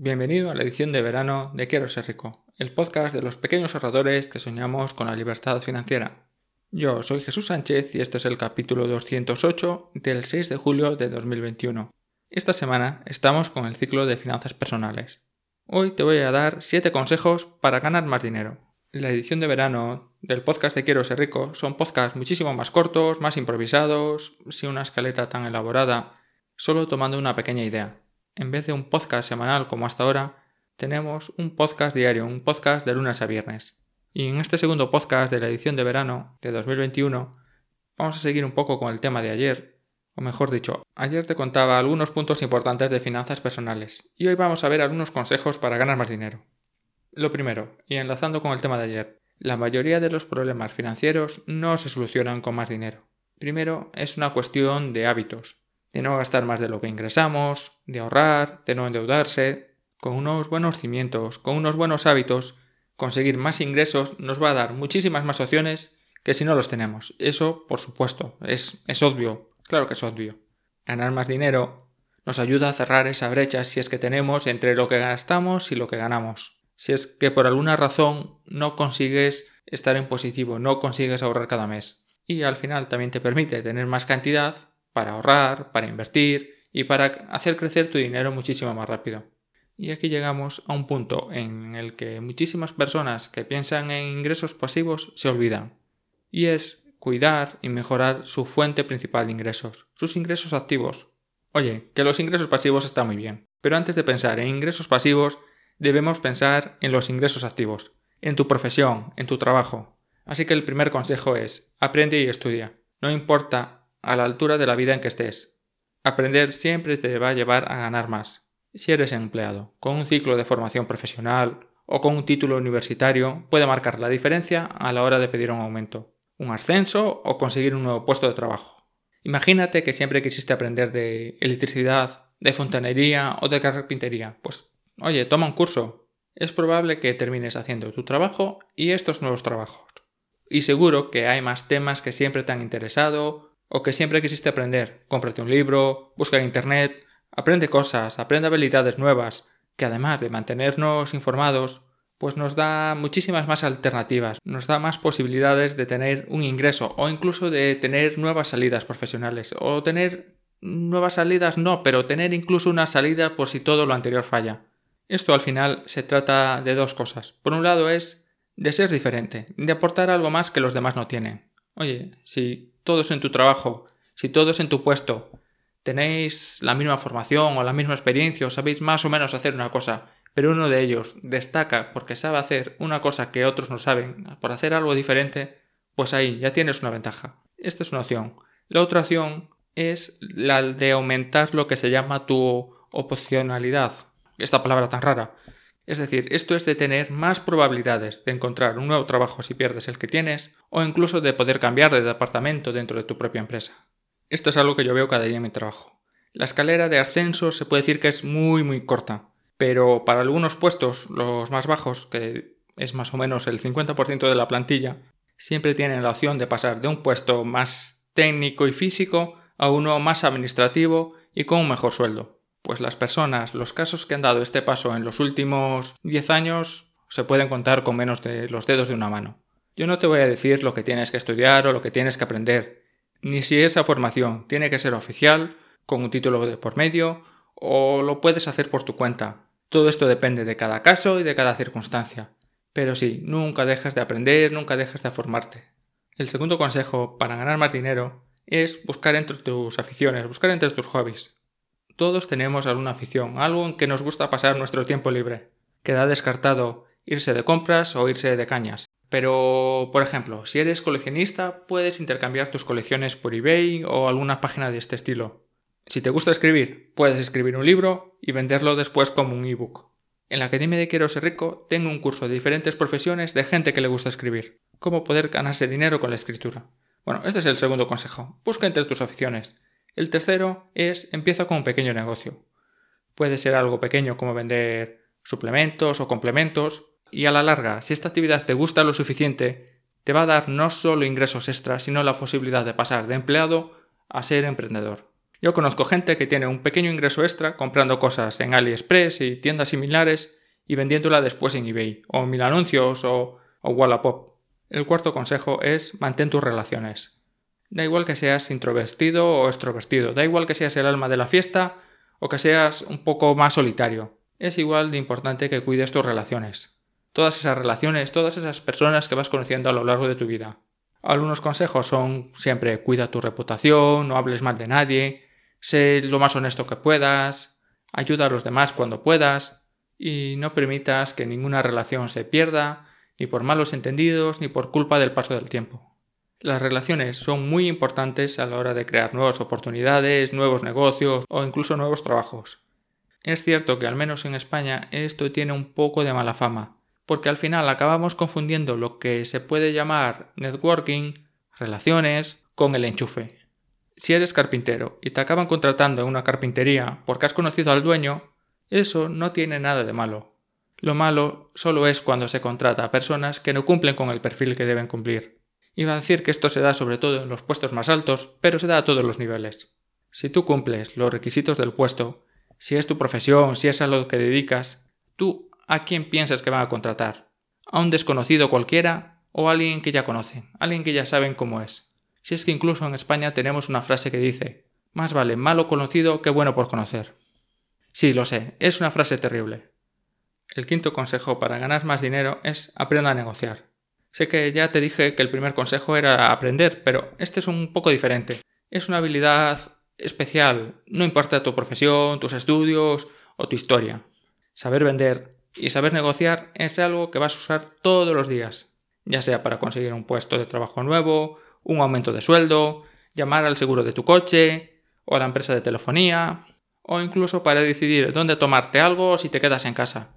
Bienvenido a la edición de verano de Quiero ser rico, el podcast de los pequeños ahorradores que soñamos con la libertad financiera. Yo soy Jesús Sánchez y este es el capítulo 208 del 6 de julio de 2021. Esta semana estamos con el ciclo de finanzas personales. Hoy te voy a dar 7 consejos para ganar más dinero. La edición de verano del podcast de Quiero ser rico son podcasts muchísimo más cortos, más improvisados, sin una escaleta tan elaborada, solo tomando una pequeña idea en vez de un podcast semanal como hasta ahora, tenemos un podcast diario, un podcast de lunes a viernes. Y en este segundo podcast de la edición de verano de 2021 vamos a seguir un poco con el tema de ayer, o mejor dicho, ayer te contaba algunos puntos importantes de finanzas personales y hoy vamos a ver algunos consejos para ganar más dinero. Lo primero, y enlazando con el tema de ayer, la mayoría de los problemas financieros no se solucionan con más dinero. Primero, es una cuestión de hábitos de no gastar más de lo que ingresamos, de ahorrar, de no endeudarse. Con unos buenos cimientos, con unos buenos hábitos, conseguir más ingresos nos va a dar muchísimas más opciones que si no los tenemos. Eso, por supuesto, es, es obvio, claro que es obvio. Ganar más dinero nos ayuda a cerrar esa brecha si es que tenemos entre lo que gastamos y lo que ganamos. Si es que por alguna razón no consigues estar en positivo, no consigues ahorrar cada mes. Y al final también te permite tener más cantidad para ahorrar, para invertir y para hacer crecer tu dinero muchísimo más rápido. Y aquí llegamos a un punto en el que muchísimas personas que piensan en ingresos pasivos se olvidan. Y es cuidar y mejorar su fuente principal de ingresos, sus ingresos activos. Oye, que los ingresos pasivos están muy bien, pero antes de pensar en ingresos pasivos, debemos pensar en los ingresos activos, en tu profesión, en tu trabajo. Así que el primer consejo es, aprende y estudia. No importa a la altura de la vida en que estés. Aprender siempre te va a llevar a ganar más. Si eres empleado, con un ciclo de formación profesional o con un título universitario, puede marcar la diferencia a la hora de pedir un aumento, un ascenso o conseguir un nuevo puesto de trabajo. Imagínate que siempre quisiste aprender de electricidad, de fontanería o de carpintería. Pues, oye, toma un curso. Es probable que termines haciendo tu trabajo y estos nuevos trabajos. Y seguro que hay más temas que siempre te han interesado o que siempre quisiste aprender. Cómprate un libro, busca en internet, aprende cosas, aprende habilidades nuevas, que además de mantenernos informados, pues nos da muchísimas más alternativas, nos da más posibilidades de tener un ingreso o incluso de tener nuevas salidas profesionales o tener nuevas salidas no, pero tener incluso una salida por si todo lo anterior falla. Esto al final se trata de dos cosas. Por un lado es de ser diferente, de aportar algo más que los demás no tienen. Oye, si todos en tu trabajo, si todos en tu puesto tenéis la misma formación o la misma experiencia o sabéis más o menos hacer una cosa, pero uno de ellos destaca porque sabe hacer una cosa que otros no saben, por hacer algo diferente, pues ahí ya tienes una ventaja. Esta es una opción. La otra opción es la de aumentar lo que se llama tu opcionalidad. Esta palabra tan rara. Es decir, esto es de tener más probabilidades de encontrar un nuevo trabajo si pierdes el que tienes, o incluso de poder cambiar de departamento dentro de tu propia empresa. Esto es algo que yo veo cada día en mi trabajo. La escalera de ascenso se puede decir que es muy muy corta, pero para algunos puestos, los más bajos, que es más o menos el 50% de la plantilla, siempre tienen la opción de pasar de un puesto más técnico y físico a uno más administrativo y con un mejor sueldo pues las personas, los casos que han dado este paso en los últimos 10 años se pueden contar con menos de los dedos de una mano. Yo no te voy a decir lo que tienes que estudiar o lo que tienes que aprender, ni si esa formación tiene que ser oficial, con un título de por medio, o lo puedes hacer por tu cuenta. Todo esto depende de cada caso y de cada circunstancia. Pero sí, nunca dejas de aprender, nunca dejas de formarte. El segundo consejo para ganar más dinero es buscar entre tus aficiones, buscar entre tus hobbies. Todos tenemos alguna afición, algo en que nos gusta pasar nuestro tiempo libre. Queda descartado irse de compras o irse de cañas. Pero, por ejemplo, si eres coleccionista, puedes intercambiar tus colecciones por eBay o alguna página de este estilo. Si te gusta escribir, puedes escribir un libro y venderlo después como un ebook. En la Academia de Quiero ser rico tengo un curso de diferentes profesiones de gente que le gusta escribir. Cómo poder ganarse dinero con la escritura. Bueno, este es el segundo consejo. Busca entre tus aficiones. El tercero es empieza con un pequeño negocio. Puede ser algo pequeño como vender suplementos o complementos, y a la larga, si esta actividad te gusta lo suficiente, te va a dar no solo ingresos extras, sino la posibilidad de pasar de empleado a ser emprendedor. Yo conozco gente que tiene un pequeño ingreso extra comprando cosas en AliExpress y tiendas similares y vendiéndola después en eBay, o Mil Anuncios o, o Wallapop. El cuarto consejo es mantén tus relaciones. Da igual que seas introvertido o extrovertido, da igual que seas el alma de la fiesta o que seas un poco más solitario. Es igual de importante que cuides tus relaciones. Todas esas relaciones, todas esas personas que vas conociendo a lo largo de tu vida. Algunos consejos son siempre cuida tu reputación, no hables mal de nadie, sé lo más honesto que puedas, ayuda a los demás cuando puedas y no permitas que ninguna relación se pierda, ni por malos entendidos, ni por culpa del paso del tiempo. Las relaciones son muy importantes a la hora de crear nuevas oportunidades, nuevos negocios o incluso nuevos trabajos. Es cierto que al menos en España esto tiene un poco de mala fama, porque al final acabamos confundiendo lo que se puede llamar networking, relaciones, con el enchufe. Si eres carpintero y te acaban contratando en una carpintería porque has conocido al dueño, eso no tiene nada de malo. Lo malo solo es cuando se contrata a personas que no cumplen con el perfil que deben cumplir. Iba a decir que esto se da sobre todo en los puestos más altos, pero se da a todos los niveles. Si tú cumples los requisitos del puesto, si es tu profesión, si es a lo que dedicas, tú a quién piensas que van a contratar? ¿A un desconocido cualquiera o a alguien que ya conocen, alguien que ya saben cómo es? Si es que incluso en España tenemos una frase que dice, más vale malo conocido que bueno por conocer. Sí, lo sé, es una frase terrible. El quinto consejo para ganar más dinero es aprenda a negociar. Sé que ya te dije que el primer consejo era aprender, pero este es un poco diferente. Es una habilidad especial, no importa tu profesión, tus estudios o tu historia. Saber vender y saber negociar es algo que vas a usar todos los días, ya sea para conseguir un puesto de trabajo nuevo, un aumento de sueldo, llamar al seguro de tu coche, o a la empresa de telefonía, o incluso para decidir dónde tomarte algo si te quedas en casa.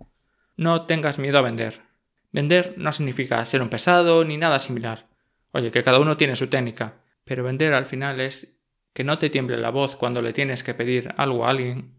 No tengas miedo a vender. Vender no significa ser un pesado ni nada similar. Oye, que cada uno tiene su técnica, pero vender al final es que no te tiemble la voz cuando le tienes que pedir algo a alguien.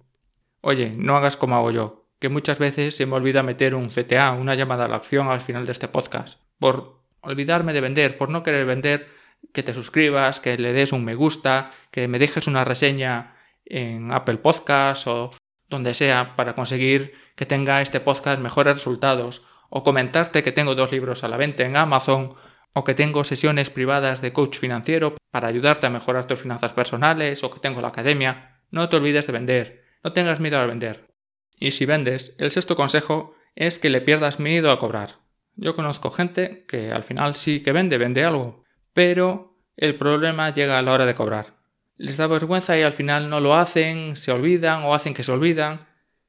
Oye, no hagas como hago yo, que muchas veces se me olvida meter un CTA, una llamada a la acción al final de este podcast, por olvidarme de vender, por no querer vender que te suscribas, que le des un me gusta, que me dejes una reseña en Apple Podcast o donde sea para conseguir que tenga este podcast mejores resultados, o comentarte que tengo dos libros a la venta en Amazon, o que tengo sesiones privadas de coach financiero para ayudarte a mejorar tus finanzas personales, o que tengo la academia. No te olvides de vender, no tengas miedo a vender. Y si vendes, el sexto consejo es que le pierdas miedo a cobrar. Yo conozco gente que al final sí que vende, vende algo, pero el problema llega a la hora de cobrar. Les da vergüenza y al final no lo hacen, se olvidan o hacen que se olvidan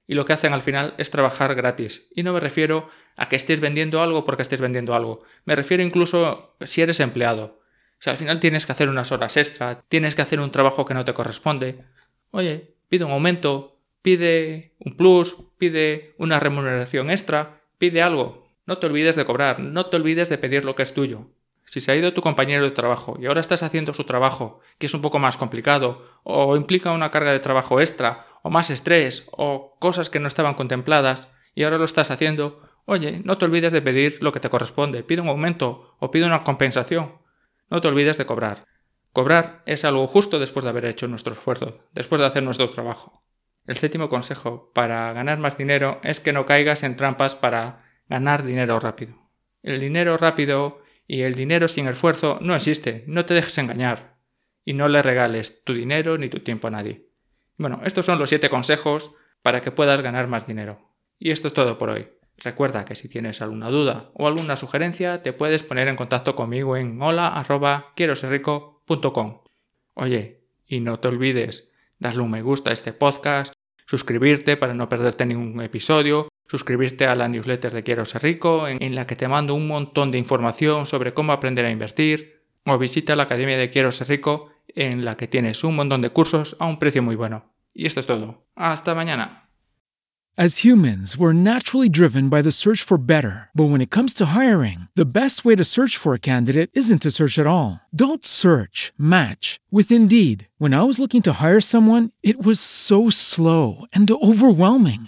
y lo que hacen al final es trabajar gratis. Y no me refiero a que estés vendiendo algo porque estés vendiendo algo. Me refiero incluso si eres empleado. Si al final tienes que hacer unas horas extra, tienes que hacer un trabajo que no te corresponde. Oye, pide un aumento, pide un plus, pide una remuneración extra, pide algo. No te olvides de cobrar, no te olvides de pedir lo que es tuyo. Si se ha ido tu compañero de trabajo y ahora estás haciendo su trabajo, que es un poco más complicado, o implica una carga de trabajo extra, o más estrés, o cosas que no estaban contempladas, y ahora lo estás haciendo, oye, no te olvides de pedir lo que te corresponde, pide un aumento o pide una compensación. No te olvides de cobrar. Cobrar es algo justo después de haber hecho nuestro esfuerzo, después de hacer nuestro trabajo. El séptimo consejo para ganar más dinero es que no caigas en trampas para ganar dinero rápido. El dinero rápido y el dinero sin esfuerzo no existe, no te dejes engañar. Y no le regales tu dinero ni tu tiempo a nadie. Bueno, estos son los siete consejos para que puedas ganar más dinero. Y esto es todo por hoy. Recuerda que si tienes alguna duda o alguna sugerencia, te puedes poner en contacto conmigo en hola.quieroserrico.com. Oye, y no te olvides darle un me gusta a este podcast, suscribirte para no perderte ningún episodio, suscribirte a la newsletter de Quiero Ser Rico, en, la que te mando un montón de información sobre cómo aprender a invertir, o visita la Academia de Quiero Ser Rico, en la que tienes un montón de cursos a un precio muy bueno. Y esto es todo. Hasta mañana. As humans, we're naturally driven by the search for better. But when it comes to hiring, the best way to search for a candidate isn't to search at all. Don't search, match with Indeed. When I was looking to hire someone, it was so slow and overwhelming.